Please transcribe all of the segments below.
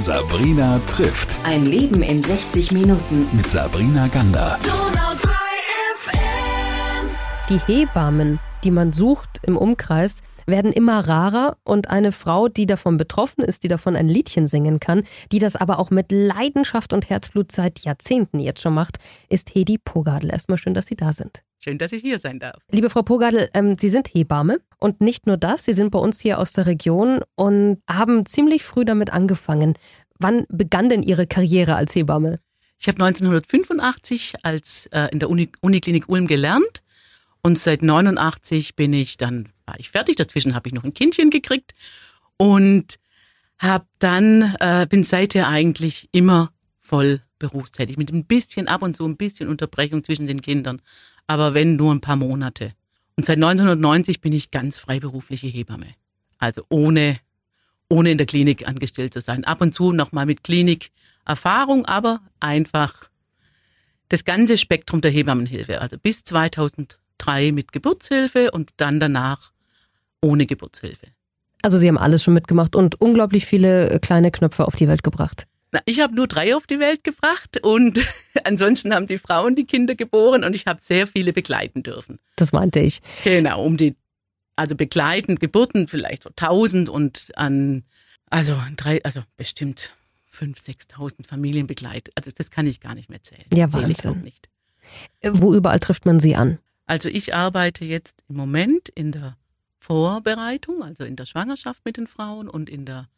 Sabrina trifft. Ein Leben in 60 Minuten. Mit Sabrina Gander. Die Hebammen, die man sucht im Umkreis, werden immer rarer und eine Frau, die davon betroffen ist, die davon ein Liedchen singen kann, die das aber auch mit Leidenschaft und Herzblut seit Jahrzehnten jetzt schon macht, ist Hedi Pogadel. Erstmal schön, dass Sie da sind. Schön, dass ich hier sein darf. Liebe Frau Pogadel, ähm, Sie sind Hebamme und nicht nur das, Sie sind bei uns hier aus der Region und haben ziemlich früh damit angefangen. Wann begann denn Ihre Karriere als Hebamme? Ich habe 1985 als äh, in der Uni, Uniklinik Ulm gelernt und seit 89 bin ich dann war ich fertig. Dazwischen habe ich noch ein Kindchen gekriegt und habe dann äh, bin seither eigentlich immer voll berufstätig mit ein bisschen ab und zu ein bisschen Unterbrechung zwischen den Kindern aber wenn nur ein paar Monate. Und seit 1990 bin ich ganz freiberufliche Hebamme. Also ohne, ohne in der Klinik angestellt zu sein. Ab und zu nochmal mit Klinikerfahrung, aber einfach das ganze Spektrum der Hebammenhilfe. Also bis 2003 mit Geburtshilfe und dann danach ohne Geburtshilfe. Also Sie haben alles schon mitgemacht und unglaublich viele kleine Knöpfe auf die Welt gebracht. Na, ich habe nur drei auf die Welt gebracht und ansonsten haben die Frauen die Kinder geboren und ich habe sehr viele begleiten dürfen. Das meinte ich. Genau, um die, also begleiten, Geburten vielleicht tausend und an, also drei, also bestimmt fünf, sechstausend Familien begleitet. Also das kann ich gar nicht mehr zählen. Ja, Wahnsinn. Ich nicht. Wo überall trifft man Sie an? Also ich arbeite jetzt im Moment in der Vorbereitung, also in der Schwangerschaft mit den Frauen und in der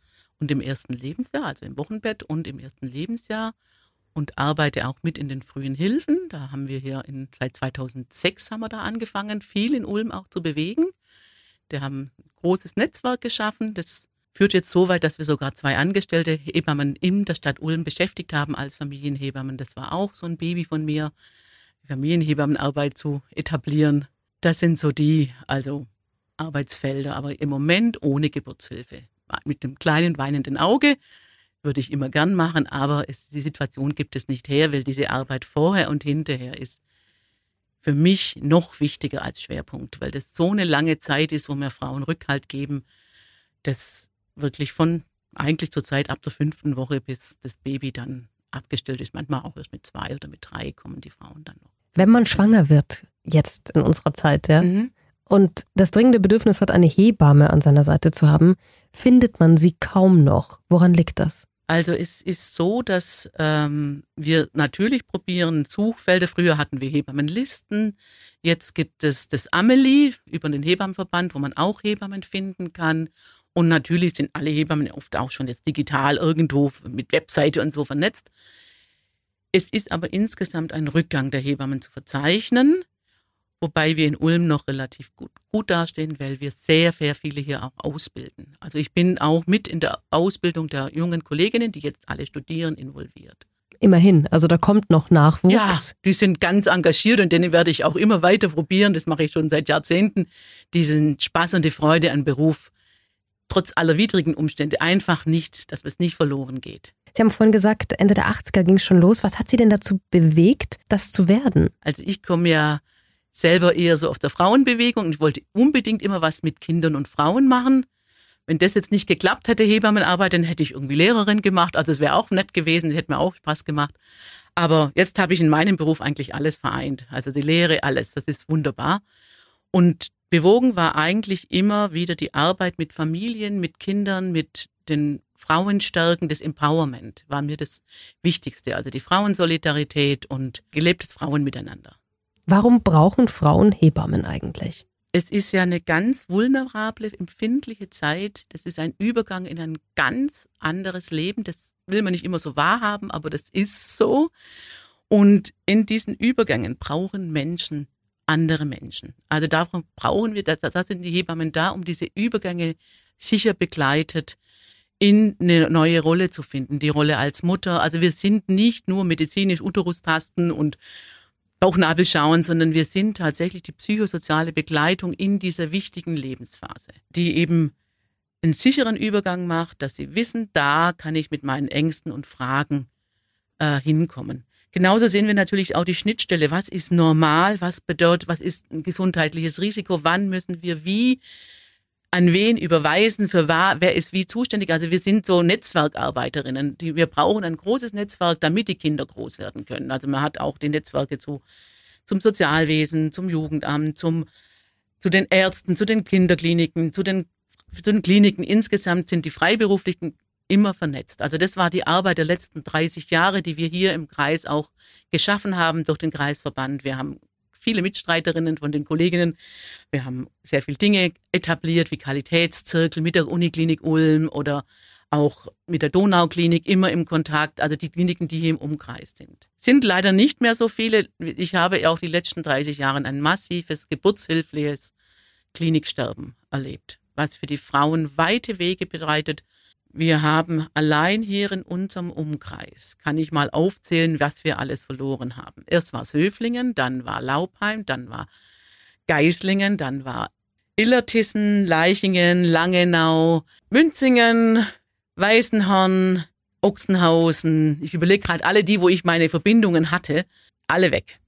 und im ersten Lebensjahr, also im Wochenbett und im ersten Lebensjahr und arbeite auch mit in den frühen Hilfen. Da haben wir hier in, seit 2006 haben wir da angefangen, viel in Ulm auch zu bewegen. Wir haben ein großes Netzwerk geschaffen. Das führt jetzt so weit, dass wir sogar zwei Angestellte Hebammen in der Stadt Ulm beschäftigt haben als Familienhebammen. Das war auch so ein Baby von mir, die Familienhebammenarbeit zu etablieren. Das sind so die, also Arbeitsfelder, aber im Moment ohne Geburtshilfe mit einem kleinen weinenden Auge. Würde ich immer gern machen, aber es, die Situation gibt es nicht her, weil diese Arbeit vorher und hinterher ist für mich noch wichtiger als Schwerpunkt, weil das so eine lange Zeit ist, wo mir Frauen Rückhalt geben, das wirklich von eigentlich zur Zeit ab der fünften Woche, bis das Baby dann abgestellt ist. Manchmal auch erst mit zwei oder mit drei kommen die Frauen dann noch. Wenn man schwanger wird, jetzt in unserer Zeit, ja, Mhm. Und das dringende Bedürfnis hat, eine Hebamme an seiner Seite zu haben, findet man sie kaum noch. Woran liegt das? Also es ist so, dass ähm, wir natürlich probieren Suchfelder. Früher hatten wir Hebammenlisten. Jetzt gibt es das Amelie über den Hebammenverband, wo man auch Hebammen finden kann. Und natürlich sind alle Hebammen oft auch schon jetzt digital irgendwo mit Webseite und so vernetzt. Es ist aber insgesamt ein Rückgang der Hebammen zu verzeichnen, wobei wir in Ulm noch relativ gut, gut dastehen, weil wir sehr, sehr viele hier auch ausbilden. Also ich bin auch mit in der Ausbildung der jungen Kolleginnen, die jetzt alle studieren, involviert. Immerhin, also da kommt noch Nachwuchs. Ja, die sind ganz engagiert und denen werde ich auch immer weiter probieren. Das mache ich schon seit Jahrzehnten. Diesen Spaß und die Freude an Beruf, trotz aller widrigen Umstände, einfach nicht, dass es nicht verloren geht. Sie haben vorhin gesagt, Ende der 80er ging es schon los. Was hat Sie denn dazu bewegt, das zu werden? Also ich komme ja selber eher so auf der Frauenbewegung und ich wollte unbedingt immer was mit Kindern und Frauen machen. Wenn das jetzt nicht geklappt hätte, Hebammenarbeit, dann hätte ich irgendwie Lehrerin gemacht. Also es wäre auch nett gewesen, hätte mir auch Spaß gemacht. Aber jetzt habe ich in meinem Beruf eigentlich alles vereint. Also die Lehre, alles. Das ist wunderbar. Und bewogen war eigentlich immer wieder die Arbeit mit Familien, mit Kindern, mit den Frauenstärken, das Empowerment war mir das Wichtigste. Also die Frauensolidarität und gelebtes Frauenmiteinander. Warum brauchen Frauen Hebammen eigentlich? es ist ja eine ganz vulnerable, empfindliche Zeit. Das ist ein Übergang in ein ganz anderes Leben. Das will man nicht immer so wahrhaben, aber das ist so. Und in diesen Übergängen brauchen Menschen andere Menschen. Also davon brauchen wir, da, da sind die Hebammen da, um diese Übergänge sicher begleitet in eine neue Rolle zu finden, die Rolle als Mutter. Also wir sind nicht nur medizinisch Uterustasten und Bauchnabel schauen, sondern wir sind tatsächlich die psychosoziale Begleitung in dieser wichtigen Lebensphase, die eben einen sicheren Übergang macht, dass sie wissen, da kann ich mit meinen Ängsten und Fragen äh, hinkommen. Genauso sehen wir natürlich auch die Schnittstelle. Was ist normal? Was bedeutet, was ist ein gesundheitliches Risiko? Wann müssen wir wie an wen überweisen, für wa, wer ist wie zuständig. Also wir sind so Netzwerkarbeiterinnen. Die, wir brauchen ein großes Netzwerk, damit die Kinder groß werden können. Also man hat auch die Netzwerke zu, zum Sozialwesen, zum Jugendamt, zum, zu den Ärzten, zu den Kinderkliniken, zu den, zu den Kliniken. Insgesamt sind die Freiberuflichen immer vernetzt. Also das war die Arbeit der letzten 30 Jahre, die wir hier im Kreis auch geschaffen haben durch den Kreisverband. Wir haben viele Mitstreiterinnen von den Kolleginnen. Wir haben sehr viele Dinge etabliert, wie Qualitätszirkel mit der Uniklinik Ulm oder auch mit der Donauklinik immer im Kontakt, also die Kliniken, die hier im Umkreis sind. Sind leider nicht mehr so viele. Ich habe auch die letzten 30 Jahre ein massives, geburtshilfliches Kliniksterben erlebt, was für die Frauen weite Wege bereitet wir haben allein hier in unserem Umkreis, kann ich mal aufzählen, was wir alles verloren haben. Erst war Söflingen, dann war Laubheim, dann war Geislingen, dann war Illertissen, Leichingen, Langenau, Münzingen, Weißenhorn, Ochsenhausen. Ich überlege gerade alle die, wo ich meine Verbindungen hatte, alle weg.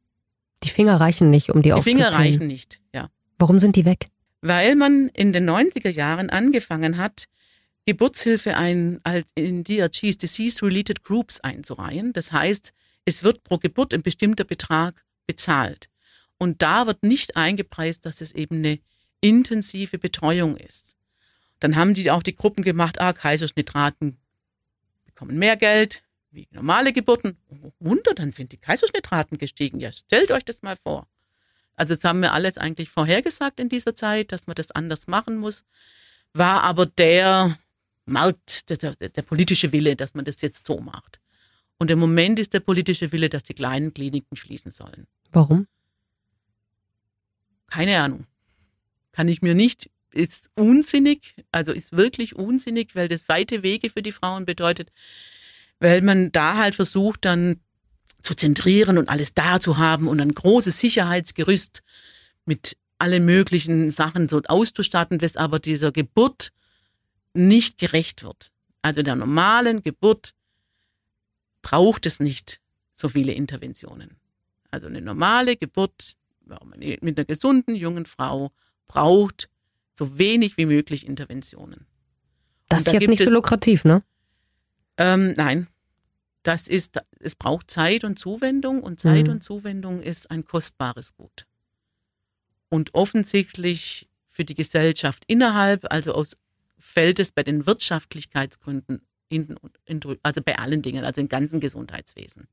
Die Finger reichen nicht, um die, die aufzuzählen. Die Finger reichen nicht, ja. Warum sind die weg? Weil man in den 90er Jahren angefangen hat, Geburtshilfe ein, in DRGs, Disease-Related Groups einzureihen. Das heißt, es wird pro Geburt ein bestimmter Betrag bezahlt. Und da wird nicht eingepreist, dass es eben eine intensive Betreuung ist. Dann haben die auch die Gruppen gemacht, ah, Kaiserschnittraten bekommen mehr Geld wie normale Geburten. Oh, Wunder, dann sind die Kaiserschnittraten gestiegen. Ja, stellt euch das mal vor. Also das haben wir alles eigentlich vorhergesagt in dieser Zeit, dass man das anders machen muss. War aber der Markt, der, der, der politische Wille, dass man das jetzt so macht. Und im Moment ist der politische Wille, dass die kleinen Kliniken schließen sollen. Warum? Keine Ahnung. Kann ich mir nicht, ist unsinnig, also ist wirklich unsinnig, weil das weite Wege für die Frauen bedeutet, weil man da halt versucht, dann zu zentrieren und alles da zu haben und ein großes Sicherheitsgerüst mit allen möglichen Sachen so auszustatten, was aber dieser Geburt nicht gerecht wird. Also der normalen Geburt braucht es nicht so viele Interventionen. Also eine normale Geburt mit einer gesunden jungen Frau braucht so wenig wie möglich Interventionen. Das ist da jetzt nicht so lukrativ, ne? Ähm, nein. Das ist, es braucht Zeit und Zuwendung und Zeit mhm. und Zuwendung ist ein kostbares Gut. Und offensichtlich für die Gesellschaft innerhalb, also aus fällt es bei den Wirtschaftlichkeitsgründen hinten, also bei allen Dingen, also im ganzen Gesundheitswesen.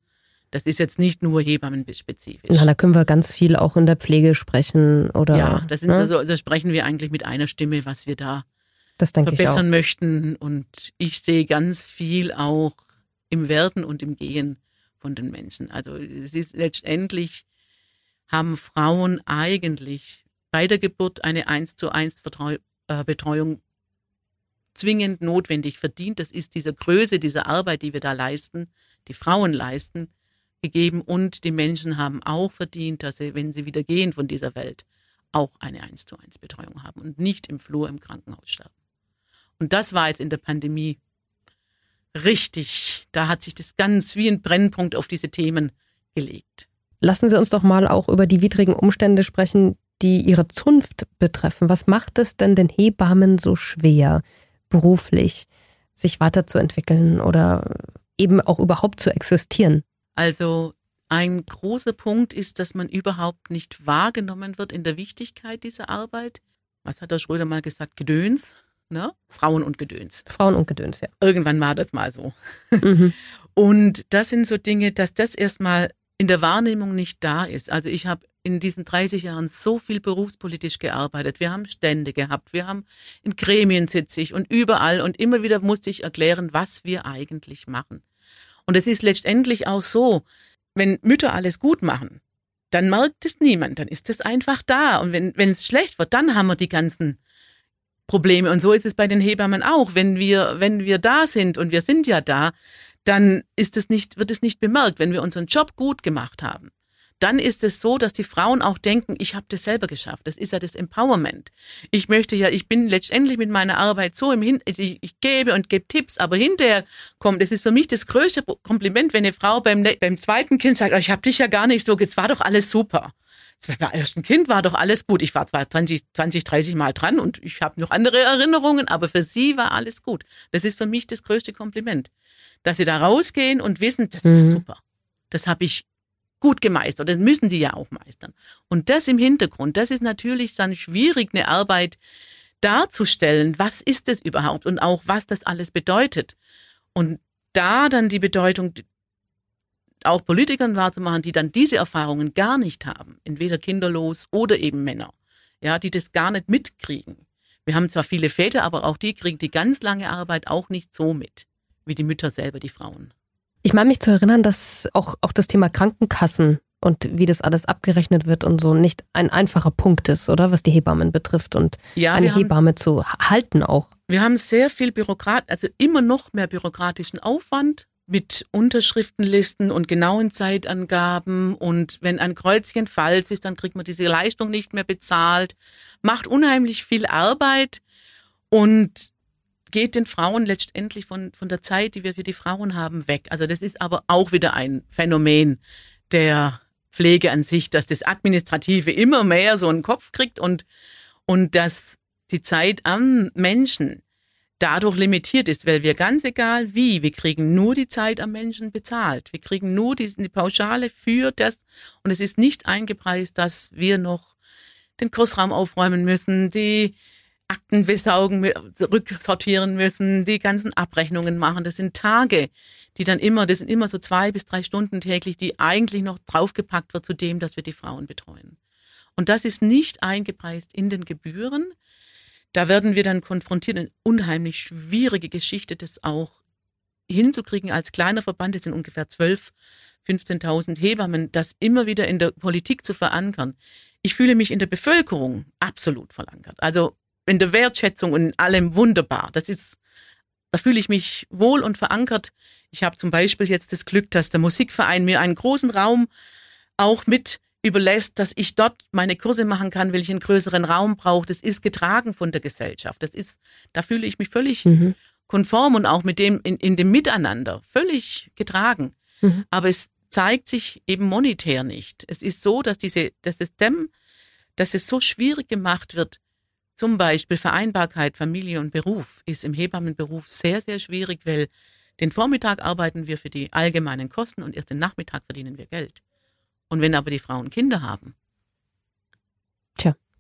Das ist jetzt nicht nur Hebammenspezifisch. Na, da können wir ganz viel auch in der Pflege sprechen oder. Ja, das sind ne? also, also sprechen wir eigentlich mit einer Stimme, was wir da verbessern möchten. Und ich sehe ganz viel auch im Werden und im Gehen von den Menschen. Also es ist letztendlich haben Frauen eigentlich bei der Geburt eine eins zu eins äh, Betreuung zwingend notwendig verdient. Das ist dieser Größe dieser Arbeit, die wir da leisten, die Frauen leisten, gegeben. Und die Menschen haben auch verdient, dass sie, wenn sie wieder gehen von dieser Welt, auch eine 1 zu 1 Betreuung haben und nicht im Flur im Krankenhaus sterben. Und das war jetzt in der Pandemie richtig. Da hat sich das ganz wie ein Brennpunkt auf diese Themen gelegt. Lassen Sie uns doch mal auch über die widrigen Umstände sprechen, die Ihre Zunft betreffen. Was macht es denn den Hebammen so schwer? Beruflich sich weiterzuentwickeln oder eben auch überhaupt zu existieren? Also ein großer Punkt ist, dass man überhaupt nicht wahrgenommen wird in der Wichtigkeit dieser Arbeit. Was hat der Schröder mal gesagt? Gedöns, ne? Frauen und Gedöns. Frauen und Gedöns, ja. Irgendwann war das mal so. Mhm. Und das sind so Dinge, dass das erstmal in der Wahrnehmung nicht da ist. Also ich habe in diesen 30 Jahren so viel berufspolitisch gearbeitet. Wir haben Stände gehabt, wir haben in Gremien sitze ich und überall und immer wieder musste ich erklären, was wir eigentlich machen. Und es ist letztendlich auch so, wenn Mütter alles gut machen, dann merkt es niemand, dann ist es einfach da. Und wenn wenn es schlecht wird, dann haben wir die ganzen Probleme. Und so ist es bei den Hebammen auch. Wenn wir, wenn wir da sind und wir sind ja da, dann ist es nicht, wird es nicht bemerkt, wenn wir unseren Job gut gemacht haben dann ist es so, dass die Frauen auch denken, ich habe das selber geschafft. Das ist ja das Empowerment. Ich möchte ja, ich bin letztendlich mit meiner Arbeit so im Hin, also ich, ich gebe und gebe Tipps, aber hinterher kommt, das ist für mich das größte Kompliment, wenn eine Frau beim, beim zweiten Kind sagt, oh, ich habe dich ja gar nicht so, es war doch alles super. beim ersten Kind war doch alles gut. Ich war zwar 20, 20 30 Mal dran und ich habe noch andere Erinnerungen, aber für sie war alles gut. Das ist für mich das größte Kompliment, dass sie da rausgehen und wissen, das war Mhm. super. Das habe ich gut gemeistert. Das müssen die ja auch meistern. Und das im Hintergrund, das ist natürlich dann schwierig, eine Arbeit darzustellen. Was ist es überhaupt und auch was das alles bedeutet. Und da dann die Bedeutung auch Politikern wahrzumachen, die dann diese Erfahrungen gar nicht haben, entweder kinderlos oder eben Männer, ja, die das gar nicht mitkriegen. Wir haben zwar viele Väter, aber auch die kriegen die ganz lange Arbeit auch nicht so mit, wie die Mütter selber, die Frauen. Ich meine mich zu erinnern, dass auch, auch das Thema Krankenkassen und wie das alles abgerechnet wird und so nicht ein einfacher Punkt ist, oder? Was die Hebammen betrifft und Ja, eine Hebamme zu halten auch. wir haben sehr viel Bürokrat, also immer noch mehr bürokratischen Aufwand mit Unterschriftenlisten und genauen Zeitangaben und wenn ein Kreuzchen falsch ist, dann kriegt man diese Leistung nicht mehr bezahlt, macht unheimlich viel Arbeit und geht den Frauen letztendlich von, von der Zeit, die wir für die Frauen haben, weg. Also das ist aber auch wieder ein Phänomen der Pflege an sich, dass das Administrative immer mehr so einen Kopf kriegt und, und dass die Zeit am Menschen dadurch limitiert ist, weil wir ganz egal wie, wir kriegen nur die Zeit am Menschen bezahlt. Wir kriegen nur die, die Pauschale für das und es ist nicht eingepreist, dass wir noch den Kursraum aufräumen müssen, die Akten besaugen, rücksortieren müssen, die ganzen Abrechnungen machen. Das sind Tage, die dann immer, das sind immer so zwei bis drei Stunden täglich, die eigentlich noch draufgepackt wird zu dem, dass wir die Frauen betreuen. Und das ist nicht eingepreist in den Gebühren. Da werden wir dann konfrontiert, eine unheimlich schwierige Geschichte, das auch hinzukriegen als kleiner Verband, das sind ungefähr 12, 15.000 Hebammen, das immer wieder in der Politik zu verankern. Ich fühle mich in der Bevölkerung absolut verankert. Also in der Wertschätzung und in allem wunderbar. Das ist, da fühle ich mich wohl und verankert. Ich habe zum Beispiel jetzt das Glück, dass der Musikverein mir einen großen Raum auch mit überlässt, dass ich dort meine Kurse machen kann, weil ich einen größeren Raum brauche. Das ist getragen von der Gesellschaft. Das ist, da fühle ich mich völlig Mhm. konform und auch mit dem in, in dem Miteinander völlig getragen. Mhm. Aber es zeigt sich eben monetär nicht. Es ist so, dass diese, das System, dass es so schwierig gemacht wird. Zum Beispiel Vereinbarkeit, Familie und Beruf ist im Hebammenberuf sehr, sehr schwierig, weil den Vormittag arbeiten wir für die allgemeinen Kosten und erst den Nachmittag verdienen wir Geld. Und wenn aber die Frauen Kinder haben,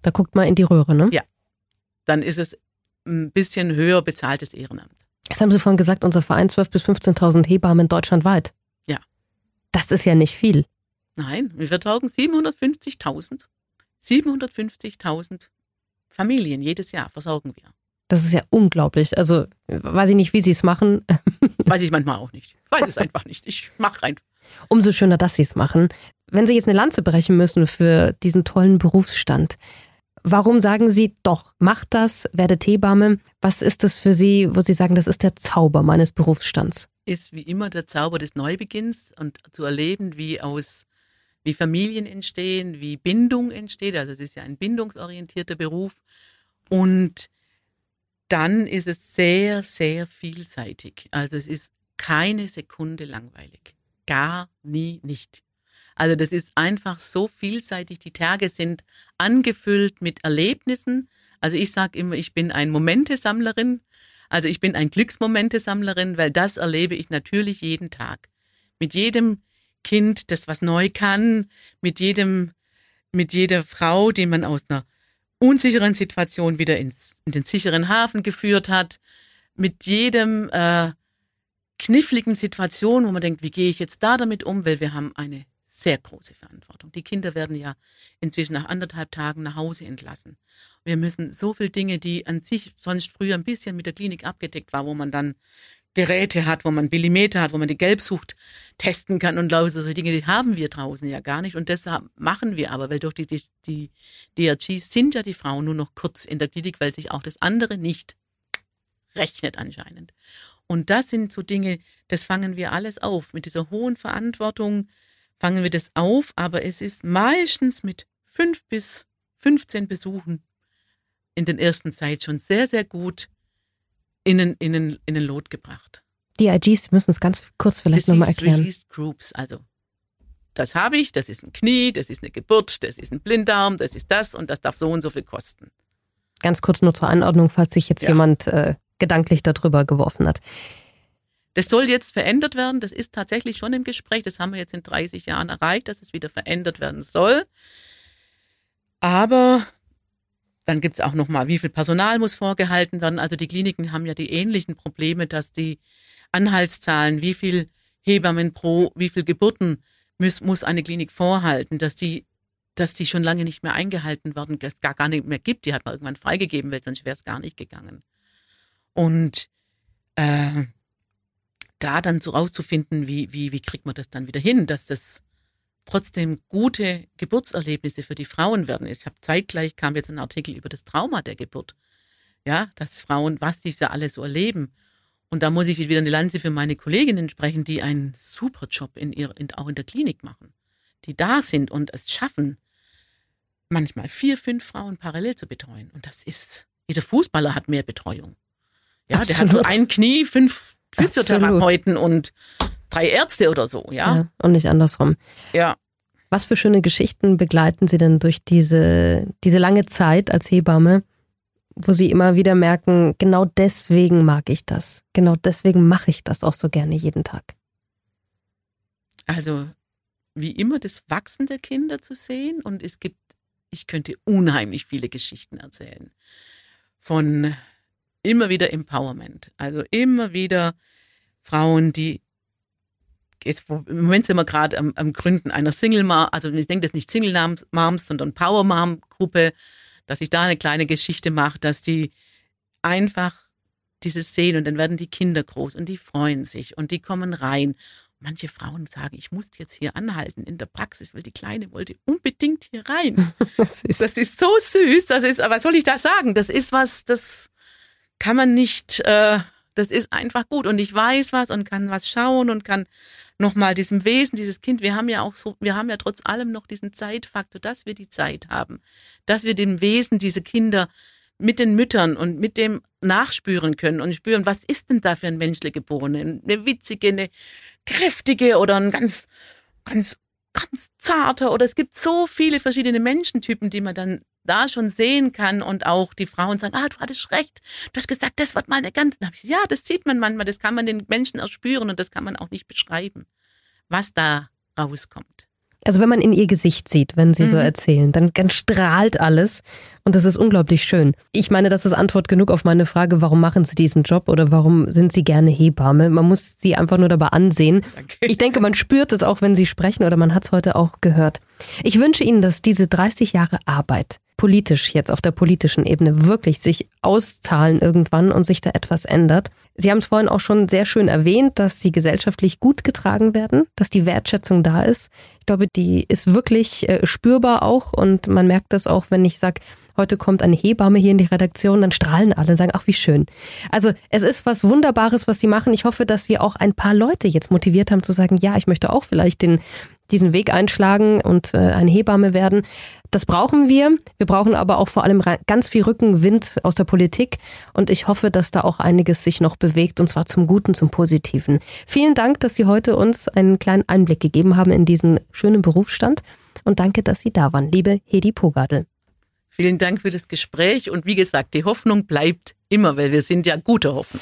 Da guckt man in die Röhre, ne? Ja. dann ist es ein bisschen höher bezahltes Ehrenamt. Das haben Sie vorhin gesagt, unser Verein 12.000 bis 15.000 Hebammen deutschlandweit. Ja. Das ist ja nicht viel. Nein, wir vertragen 750.000. 750.000 Familien jedes Jahr versorgen wir. Das ist ja unglaublich. Also weiß ich nicht, wie Sie es machen. Weiß ich manchmal auch nicht. Ich weiß es einfach nicht. Ich mache einfach. Umso schöner, dass Sie es machen. Wenn Sie jetzt eine Lanze brechen müssen für diesen tollen Berufsstand, warum sagen Sie doch, macht das, werdet Hebamme? Was ist das für Sie, wo Sie sagen, das ist der Zauber meines Berufsstands? Ist wie immer der Zauber des Neubeginns und zu erleben, wie aus wie Familien entstehen, wie Bindung entsteht. Also es ist ja ein bindungsorientierter Beruf. Und dann ist es sehr, sehr vielseitig. Also es ist keine Sekunde langweilig. Gar nie nicht. Also das ist einfach so vielseitig. Die Tage sind angefüllt mit Erlebnissen. Also ich sage immer, ich bin ein Momentesammlerin. Also ich bin ein Glücksmomentesammlerin, weil das erlebe ich natürlich jeden Tag. Mit jedem Kind, das was neu kann, mit jedem, mit jeder Frau, die man aus einer unsicheren Situation wieder ins, in den sicheren Hafen geführt hat, mit jedem äh, kniffligen Situation, wo man denkt, wie gehe ich jetzt da damit um, weil wir haben eine sehr große Verantwortung. Die Kinder werden ja inzwischen nach anderthalb Tagen nach Hause entlassen. Wir müssen so viele Dinge, die an sich sonst früher ein bisschen mit der Klinik abgedeckt war, wo man dann Geräte hat, wo man Millimeter hat, wo man die Gelbsucht testen kann und lauter solche Dinge, die haben wir draußen ja gar nicht. Und deshalb machen wir aber, weil durch die, die, die DRGs sind ja die Frauen nur noch kurz in der Klinik, weil sich auch das andere nicht rechnet anscheinend. Und das sind so Dinge, das fangen wir alles auf. Mit dieser hohen Verantwortung fangen wir das auf, aber es ist meistens mit fünf bis 15 Besuchen in den ersten Zeit schon sehr, sehr gut in den, in den, in den Lot gebracht. Die IGs müssen es ganz kurz vielleicht nochmal erklären. Released Groups, also das habe ich, das ist ein Knie, das ist eine Geburt, das ist ein Blinddarm, das ist das und das darf so und so viel kosten. Ganz kurz nur zur Anordnung, falls sich jetzt Ja. jemand äh, gedanklich darüber geworfen hat. Das soll jetzt verändert werden. Das ist tatsächlich schon im Gespräch. Das haben wir jetzt in 30 Jahren erreicht, dass es wieder verändert werden soll. Aber dann gibt es auch nochmal, wie viel Personal muss vorgehalten werden. Also die Kliniken haben ja die ähnlichen Probleme, dass die Anhaltszahlen, wie viel Hebammen pro, wie viel Geburten muss, muss eine Klinik vorhalten, dass die, dass die schon lange nicht mehr eingehalten werden, dass es gar, gar nicht mehr gibt. Die hat man irgendwann freigegeben, weil sonst wäre es gar nicht gegangen. Und äh, da dann so rauszufinden, wie, wie, wie kriegt man das dann wieder hin, dass das trotzdem gute Geburtserlebnisse für die Frauen werden. Ich habe zeitgleich kam jetzt ein Artikel über das Trauma der Geburt. Ja, dass Frauen, was die da alles so erleben. Und da muss ich wieder eine Lanze für meine Kolleginnen sprechen, die einen super Job in ihr, in, auch in der Klinik machen. Die da sind und es schaffen, manchmal vier, fünf Frauen parallel zu betreuen. Und das ist, jeder Fußballer hat mehr Betreuung. Ja, der hat Absolut. nur ein Knie, fünf Physiotherapeuten und drei Ärzte oder so, ja. Ja, und nicht andersrum. Ja. Was für schöne Geschichten begleiten Sie denn durch diese, diese lange Zeit als Hebamme, wo Sie immer wieder merken, genau deswegen mag ich das. Genau deswegen mache ich das auch so gerne jeden Tag. Also, wie immer das Wachsen der Kinder zu sehen und es gibt, ich könnte unheimlich viele Geschichten erzählen. Von immer wieder Empowerment. Also immer wieder Frauen, die jetzt, im Moment sind wir gerade am, am Gründen einer Single Mom, also ich denke, das ist nicht Single Moms, sondern Power Mom Gruppe, dass ich da eine kleine Geschichte mache, dass die einfach dieses sehen und dann werden die Kinder groß und die freuen sich und die kommen rein. Manche Frauen sagen, ich muss jetzt hier anhalten in der Praxis, weil die Kleine wollte unbedingt hier rein. Süß. Das ist so süß. Das ist, was soll ich da sagen? Das ist was, das kann man nicht, äh, das ist einfach gut. Und ich weiß was und kann was schauen und kann nochmal diesem Wesen, dieses Kind, wir haben ja auch so, wir haben ja trotz allem noch diesen Zeitfaktor, dass wir die Zeit haben, dass wir dem Wesen diese Kinder mit den Müttern und mit dem nachspüren können und spüren, was ist denn da für ein menschlich Geborene? Eine witzige, eine kräftige oder ein ganz, ganz, ganz zarter oder es gibt so viele verschiedene Menschentypen, die man dann da schon sehen kann und auch die Frauen sagen, ah, du hattest recht, du hast gesagt, das wird mal eine ganz, ja, das sieht man manchmal, das kann man den Menschen erspüren und das kann man auch nicht beschreiben, was da rauskommt. Also wenn man in ihr Gesicht sieht, wenn sie so Mhm. erzählen, dann, dann strahlt alles und das ist unglaublich schön. Ich meine, das ist Antwort genug auf meine Frage, warum machen sie diesen Job oder warum sind sie gerne Hebamme? Man muss sie einfach nur dabei ansehen. Danke. Ich denke, man spürt es auch, wenn sie sprechen oder man hat es heute auch gehört. Ich wünsche Ihnen, dass diese 30 Jahre Arbeit politisch jetzt auf der politischen Ebene wirklich sich auszahlen irgendwann und sich da etwas ändert. Sie haben es vorhin auch schon sehr schön erwähnt, dass sie gesellschaftlich gut getragen werden, dass die Wertschätzung da ist. Ich glaube, die ist wirklich äh, spürbar auch und man merkt das auch, wenn ich sage, heute kommt eine Hebamme hier in die Redaktion, dann strahlen alle und sagen, ach wie schön. Also es ist was Wunderbares, was sie machen. Ich hoffe, dass wir auch ein paar Leute jetzt motiviert haben zu sagen, ja, ich möchte auch vielleicht den, diesen Weg einschlagen und äh, eine Hebamme werden. Das brauchen wir. Wir brauchen aber auch vor allem ganz viel Rückenwind aus der Politik. Und ich hoffe, dass da auch einiges sich noch bewegt, und zwar zum Guten, zum Positiven. Vielen Dank, dass Sie heute uns einen kleinen Einblick gegeben haben in diesen schönen Berufsstand. Und danke, dass Sie da waren, liebe Hedi Pogadel. Vielen Dank für das Gespräch und wie gesagt, die Hoffnung bleibt immer, weil wir sind ja gute Hoffnung.